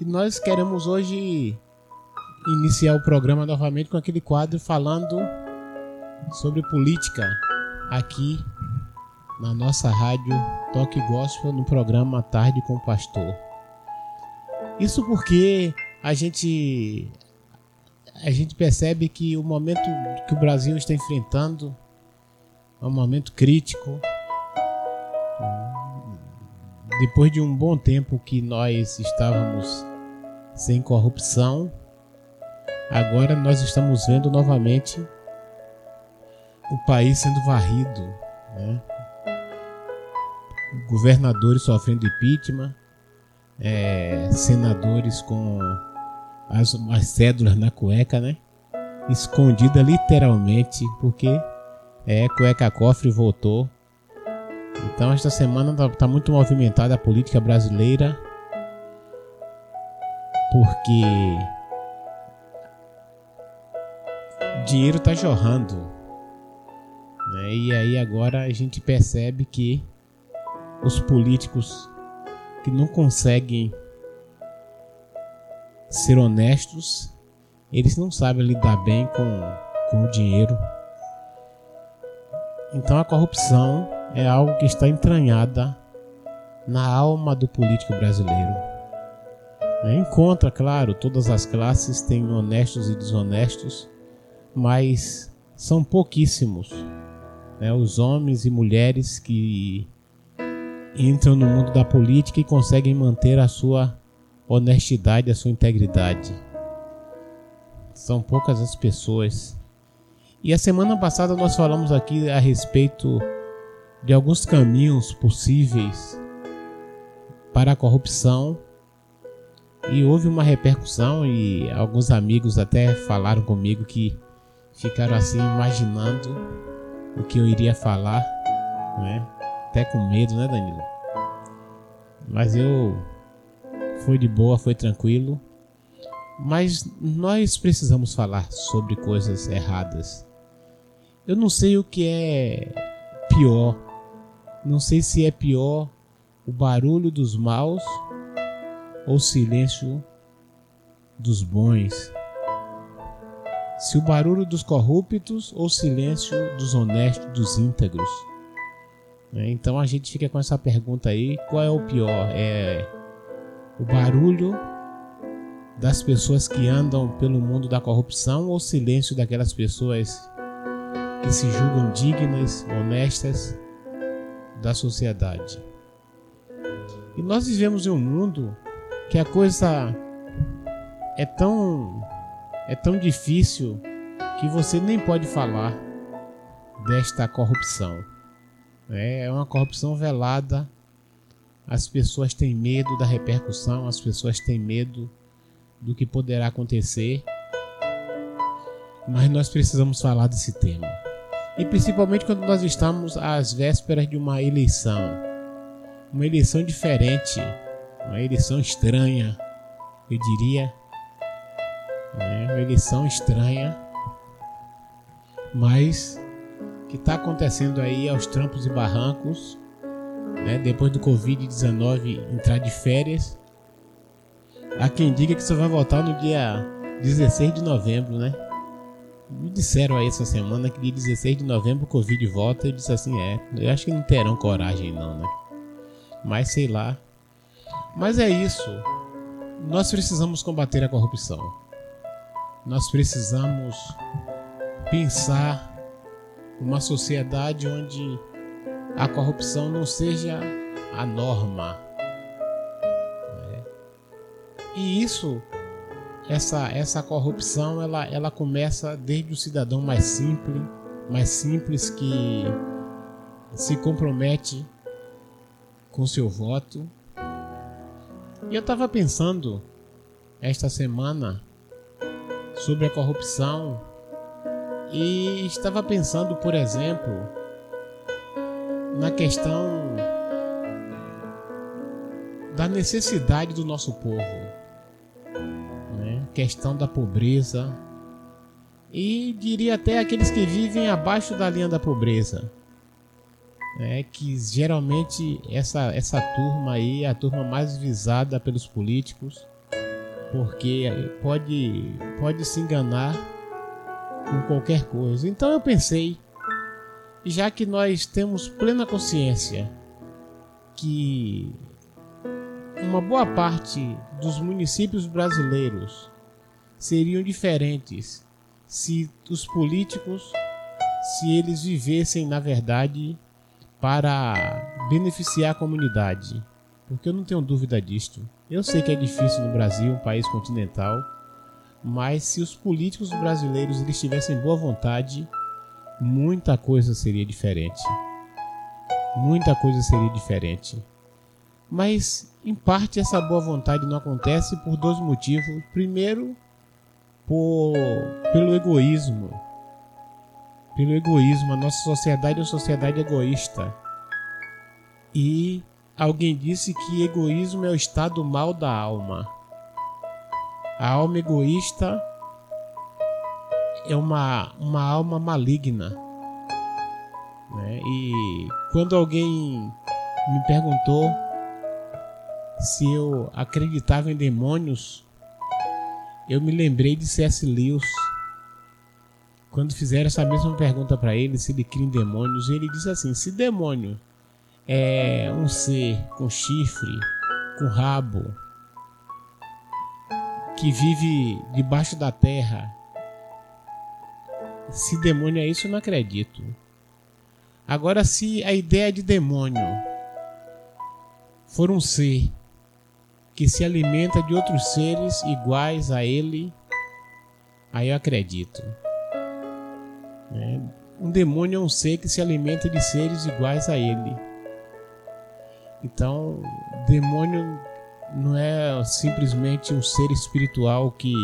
E nós queremos hoje iniciar o programa novamente com aquele quadro falando sobre política aqui na nossa rádio Toque Gospel no programa Tarde com o Pastor. Isso porque a gente a gente percebe que o momento que o Brasil está enfrentando é um momento crítico. Depois de um bom tempo que nós estávamos sem corrupção, agora nós estamos vendo novamente o país sendo varrido, né? governadores sofrendo impeachment, é, senadores com as, as cédulas na cueca, né? Escondida literalmente, porque é cueca cofre voltou. Então esta semana tá, tá muito movimentada a política brasileira, porque dinheiro está jorrando. Né? E aí agora a gente percebe que os políticos que não conseguem ser honestos, eles não sabem lidar bem com, com o dinheiro. Então a corrupção é algo que está entranhada na alma do político brasileiro. Encontra, claro, todas as classes têm honestos e desonestos, mas são pouquíssimos né, os homens e mulheres que entram no mundo da política e conseguem manter a sua honestidade, a sua integridade. São poucas as pessoas. E a semana passada nós falamos aqui a respeito de alguns caminhos possíveis para a corrupção e houve uma repercussão e alguns amigos até falaram comigo que ficaram assim imaginando o que eu iria falar, né? Até com medo, né, Danilo? Mas eu foi de boa, foi tranquilo. Mas nós precisamos falar sobre coisas erradas. Eu não sei o que é pior. Não sei se é pior o barulho dos maus ou silêncio dos bons. Se o barulho dos corruptos ou silêncio dos honestos, dos íntegros. Né? Então a gente fica com essa pergunta aí: qual é o pior? É o barulho das pessoas que andam pelo mundo da corrupção ou o silêncio daquelas pessoas que se julgam dignas, honestas da sociedade? E nós vivemos em um mundo que a coisa é tão é tão difícil que você nem pode falar desta corrupção. É, é uma corrupção velada. As pessoas têm medo da repercussão, as pessoas têm medo do que poderá acontecer. Mas nós precisamos falar desse tema. E principalmente quando nós estamos às vésperas de uma eleição. Uma eleição diferente, uma eleição estranha, eu diria. É uma eleição estranha, mas que está acontecendo aí aos trampos e barrancos, né? depois do Covid-19 entrar de férias. Há quem diga que só vai voltar no dia 16 de novembro, né? Me disseram aí essa semana que dia 16 de novembro o Covid volta. Eu disse assim: é, eu acho que não terão coragem, não, né? Mas sei lá. Mas é isso. Nós precisamos combater a corrupção. Nós precisamos pensar uma sociedade onde a corrupção não seja a norma. E isso, essa, essa corrupção, ela, ela começa desde o cidadão mais simples, mais simples que se compromete com seu voto. E eu estava pensando esta semana sobre a corrupção e estava pensando, por exemplo, na questão da necessidade do nosso povo, né? questão da pobreza e diria até aqueles que vivem abaixo da linha da pobreza, né? que geralmente essa essa turma aí é a turma mais visada pelos políticos, porque pode, pode se enganar com qualquer coisa. Então eu pensei, já que nós temos plena consciência que uma boa parte dos municípios brasileiros seriam diferentes se os políticos, se eles vivessem na verdade para beneficiar a comunidade. Porque eu não tenho dúvida disto. Eu sei que é difícil no Brasil, um país continental, mas se os políticos brasileiros eles tivessem boa vontade, muita coisa seria diferente. Muita coisa seria diferente. Mas, em parte, essa boa vontade não acontece por dois motivos. Primeiro, por, pelo egoísmo. Pelo egoísmo. A nossa sociedade é uma sociedade egoísta. E alguém disse que egoísmo é o estado mal da alma. A alma egoísta é uma, uma alma maligna. Né? E quando alguém me perguntou se eu acreditava em demônios, eu me lembrei de C.S. Lewis. Quando fizeram essa mesma pergunta para ele, se ele cria em demônios, ele disse assim: se demônio é um ser com chifre, com rabo, que vive debaixo da terra, se demônio é isso, eu não acredito. Agora, se a ideia de demônio for um ser que se alimenta de outros seres iguais a ele, aí eu acredito. É, um demônio é um ser que se alimenta de seres iguais a ele. Então, demônio não é simplesmente um ser espiritual que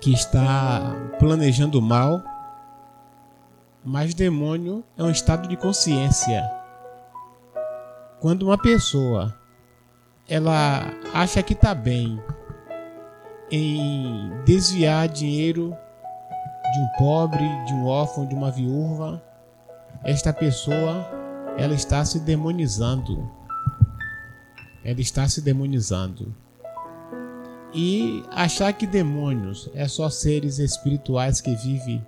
que está planejando mal, mas demônio é um estado de consciência. Quando uma pessoa ela acha que está bem em desviar dinheiro de um pobre, de um órfão, de uma viúva, esta pessoa ela está se demonizando. Ela está se demonizando. E achar que demônios é só seres espirituais que vivem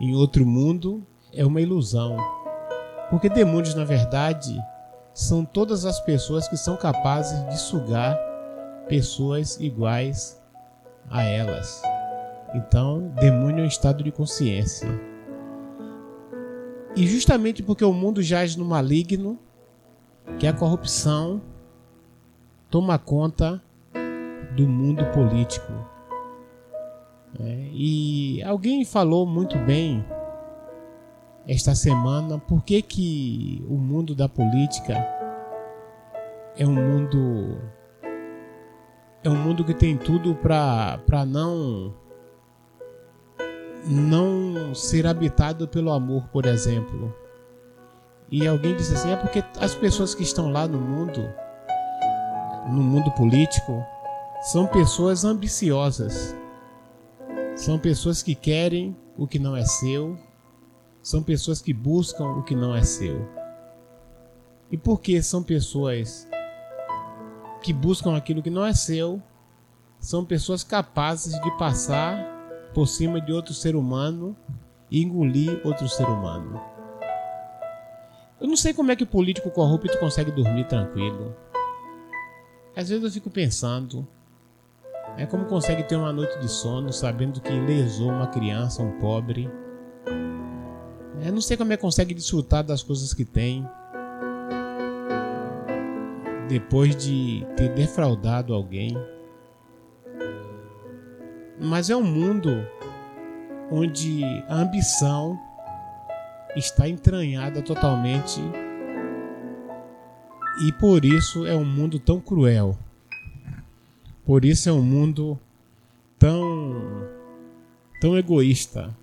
em outro mundo é uma ilusão. Porque demônios, na verdade, são todas as pessoas que são capazes de sugar pessoas iguais a elas. Então, demônio é um estado de consciência. E justamente porque o mundo jaz no maligno, que a corrupção toma conta do mundo político. É, e alguém falou muito bem esta semana por que, que o mundo da política é um mundo é um mundo que tem tudo para não não ser habitado pelo amor, por exemplo. E alguém disse assim: é porque as pessoas que estão lá no mundo, no mundo político, são pessoas ambiciosas. São pessoas que querem o que não é seu, são pessoas que buscam o que não é seu. E por que são pessoas que buscam aquilo que não é seu? São pessoas capazes de passar por cima de outro ser humano e engolir outro ser humano. Eu não sei como é que o político corrupto consegue dormir tranquilo. Às vezes eu fico pensando, é como consegue ter uma noite de sono sabendo que lesou uma criança, um pobre, eu não sei como é que consegue desfrutar das coisas que tem depois de ter defraudado alguém. Mas é um mundo onde a ambição está entranhada totalmente e por isso é um mundo tão cruel. Por isso é um mundo tão tão egoísta.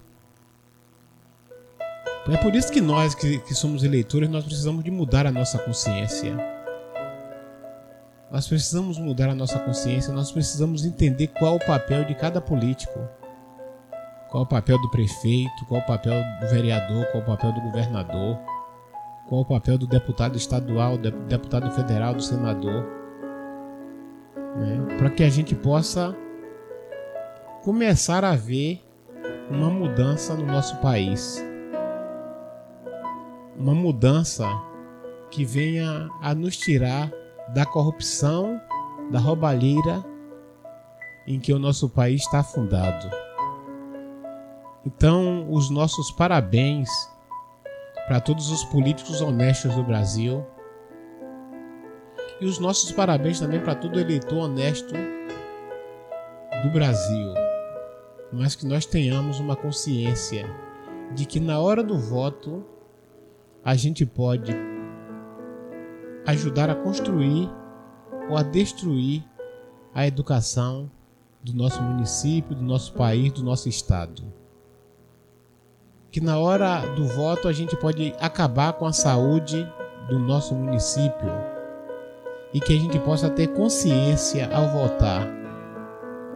É por isso que nós que, que somos eleitores, nós precisamos de mudar a nossa consciência. Nós precisamos mudar a nossa consciência, nós precisamos entender qual o papel de cada político. Qual o papel do prefeito, qual o papel do vereador, qual o papel do governador, qual o papel do deputado estadual, do deputado federal, do senador. né, para que a gente possa começar a ver uma mudança no nosso país. Uma mudança que venha a nos tirar da corrupção, da roubalheira em que o nosso país está afundado. Então, os nossos parabéns para todos os políticos honestos do Brasil. E os nossos parabéns também para todo eleitor honesto do Brasil. Mas que nós tenhamos uma consciência de que na hora do voto a gente pode ajudar a construir ou a destruir a educação do nosso município, do nosso país, do nosso estado que na hora do voto a gente pode acabar com a saúde do nosso município e que a gente possa ter consciência ao votar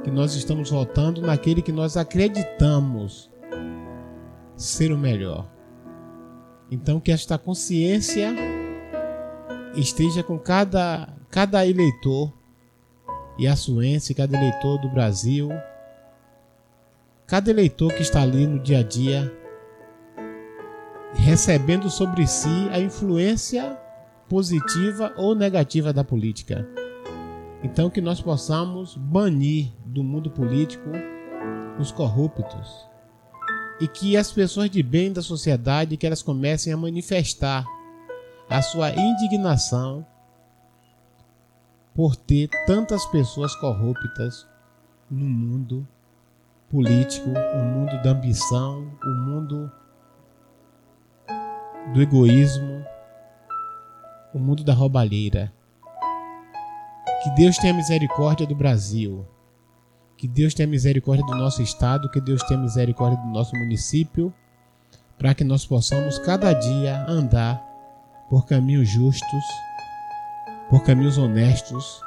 que nós estamos votando naquele que nós acreditamos ser o melhor. Então que esta consciência esteja com cada cada eleitor e açuense, cada eleitor do Brasil, cada eleitor que está ali no dia a dia recebendo sobre si a influência positiva ou negativa da política. Então que nós possamos banir do mundo político os corruptos e que as pessoas de bem da sociedade que elas comecem a manifestar a sua indignação por ter tantas pessoas corruptas no mundo político, o mundo da ambição, o mundo do egoísmo, o mundo da roubalheira. Que Deus tenha misericórdia do Brasil. Que Deus tenha misericórdia do nosso estado, que Deus tenha misericórdia do nosso município, para que nós possamos cada dia andar por caminhos justos, por caminhos honestos.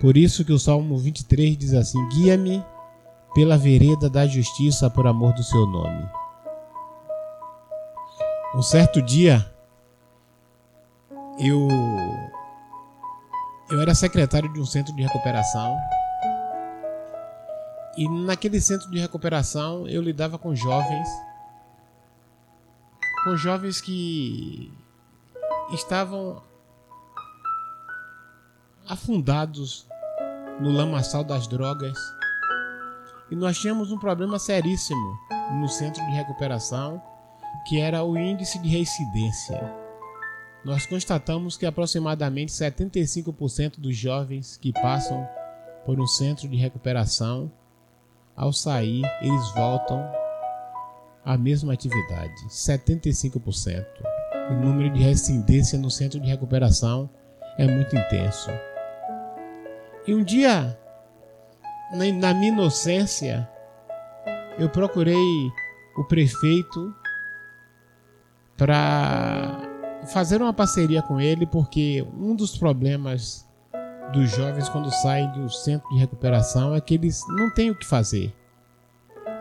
Por isso que o Salmo 23 diz assim: Guia-me pela vereda da justiça por amor do seu nome. Um certo dia, eu eu era secretário de um centro de recuperação e naquele centro de recuperação eu lidava com jovens, com jovens que estavam afundados no lamaçal das drogas e nós tínhamos um problema seríssimo no centro de recuperação que era o índice de reincidência. Nós constatamos que aproximadamente 75% dos jovens que passam por um centro de recuperação, ao sair, eles voltam à mesma atividade. 75%. O número de reincidência no centro de recuperação é muito intenso. E um dia, na minha inocência, eu procurei o prefeito para fazer uma parceria com ele, porque um dos problemas dos jovens quando saem do centro de recuperação é que eles não têm o que fazer.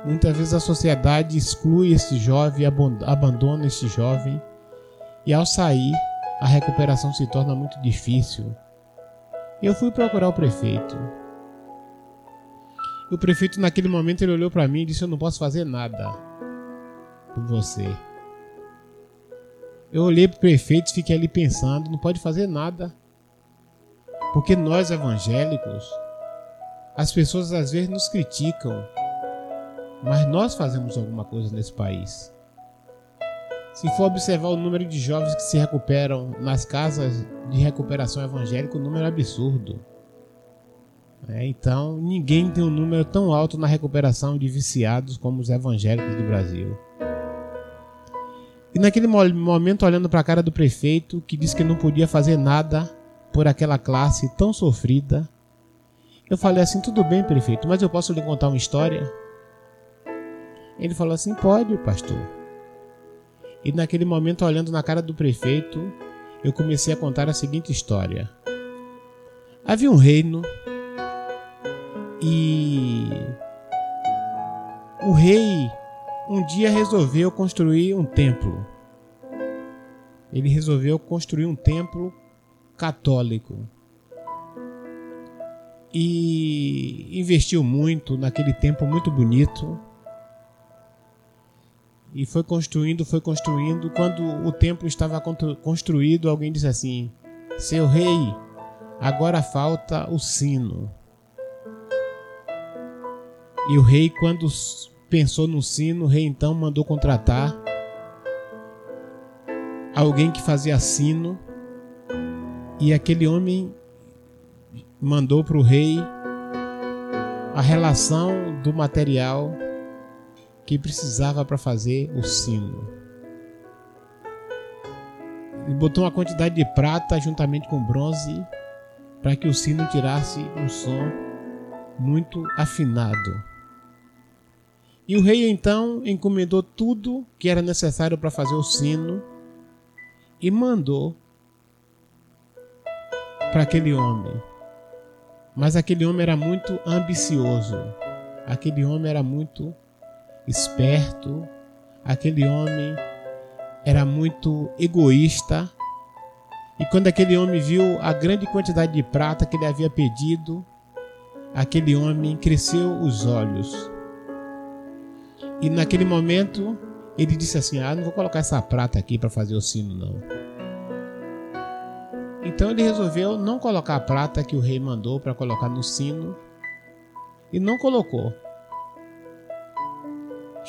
Muitas vezes a sociedade exclui esse jovem, abandona esse jovem, e ao sair, a recuperação se torna muito difícil. Eu fui procurar o prefeito. E o prefeito, naquele momento, ele olhou para mim e disse: Eu não posso fazer nada por você. Eu olhei para o prefeito e fiquei ali pensando, não pode fazer nada. Porque nós evangélicos, as pessoas às vezes nos criticam, mas nós fazemos alguma coisa nesse país. Se for observar o número de jovens que se recuperam nas casas de recuperação evangélica, o número é absurdo. É, então, ninguém tem um número tão alto na recuperação de viciados como os evangélicos do Brasil. E naquele momento, olhando para a cara do prefeito, que disse que não podia fazer nada por aquela classe tão sofrida, eu falei assim: tudo bem, prefeito, mas eu posso lhe contar uma história? Ele falou assim: pode, pastor. E naquele momento, olhando na cara do prefeito, eu comecei a contar a seguinte história. Havia um reino e o rei um dia resolveu construir um templo. Ele resolveu construir um templo católico. e investiu muito naquele tempo muito bonito. E foi construindo, foi construindo. Quando o templo estava construído, alguém disse assim: Seu rei, agora falta o sino. E o rei, quando pensou no sino, o rei então mandou contratar alguém que fazia sino. E aquele homem mandou para o rei a relação do material que precisava para fazer o sino. Ele botou uma quantidade de prata juntamente com bronze para que o sino tirasse um som muito afinado. E o rei então encomendou tudo que era necessário para fazer o sino e mandou para aquele homem. Mas aquele homem era muito ambicioso, aquele homem era muito esperto, aquele homem era muito egoísta. E quando aquele homem viu a grande quantidade de prata que ele havia pedido, aquele homem cresceu os olhos. E naquele momento ele disse assim: Ah, não vou colocar essa prata aqui para fazer o sino, não. Então ele resolveu não colocar a prata que o rei mandou para colocar no sino e não colocou.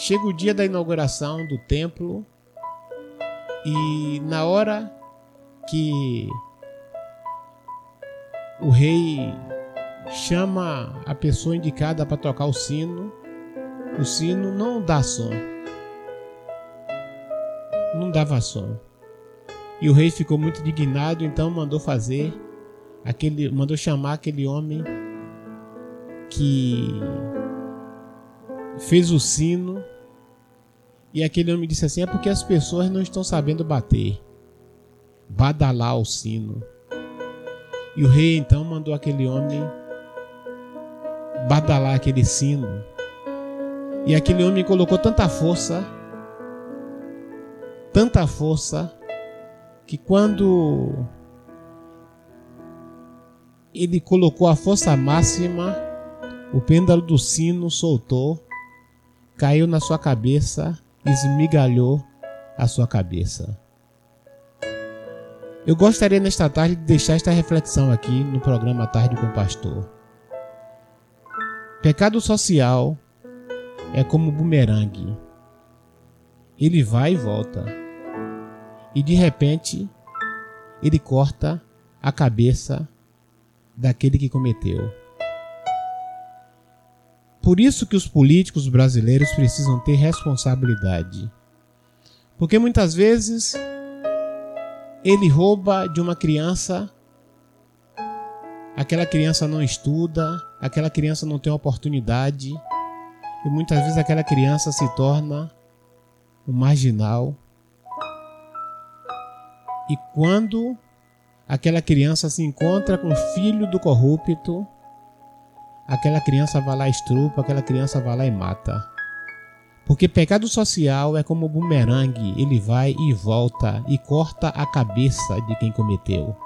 Chega o dia da inauguração do templo e na hora que o rei chama a pessoa indicada para tocar o sino, o sino não dá som. Não dava som. E o rei ficou muito indignado, então mandou fazer aquele, mandou chamar aquele homem que fez o sino. E aquele homem disse assim: é porque as pessoas não estão sabendo bater, badalar o sino. E o rei então mandou aquele homem badalar aquele sino. E aquele homem colocou tanta força, tanta força, que quando ele colocou a força máxima, o pêndulo do sino soltou, caiu na sua cabeça, esmigalhou a sua cabeça. Eu gostaria nesta tarde de deixar esta reflexão aqui no programa Tarde com o Pastor. Pecado social é como bumerangue. Ele vai e volta e de repente ele corta a cabeça daquele que cometeu. Por isso que os políticos brasileiros precisam ter responsabilidade. Porque muitas vezes ele rouba de uma criança, aquela criança não estuda, aquela criança não tem oportunidade, e muitas vezes aquela criança se torna um marginal, e quando aquela criança se encontra com o filho do corrupto, aquela criança vai lá e estrupa, aquela criança vai lá e mata. Porque pecado social é como um bumerangue, ele vai e volta e corta a cabeça de quem cometeu.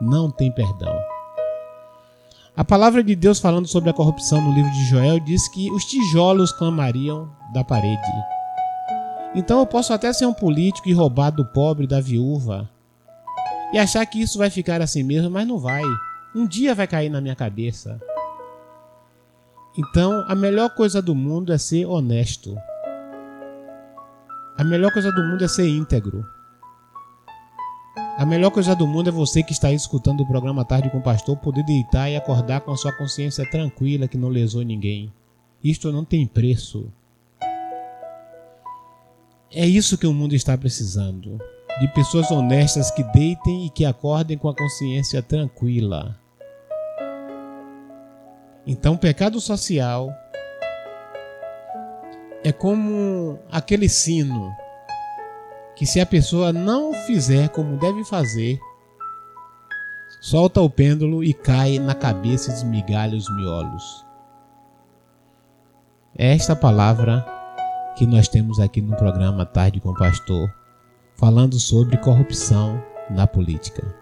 Não tem perdão. A palavra de Deus falando sobre a corrupção no livro de Joel diz que os tijolos clamariam da parede. Então eu posso até ser um político e roubar do pobre, da viúva, e achar que isso vai ficar assim mesmo, mas não vai. Um dia vai cair na minha cabeça. Então, a melhor coisa do mundo é ser honesto. A melhor coisa do mundo é ser íntegro. A melhor coisa do mundo é você que está aí escutando o programa Tarde com o Pastor poder deitar e acordar com a sua consciência tranquila que não lesou ninguém. Isto não tem preço. É isso que o mundo está precisando de pessoas honestas que deitem e que acordem com a consciência tranquila. Então, pecado social é como aquele sino que, se a pessoa não fizer como deve fazer, solta o pêndulo e cai na cabeça e desmigalha os miolos. É esta palavra que nós temos aqui no programa Tarde com o Pastor falando sobre corrupção na política.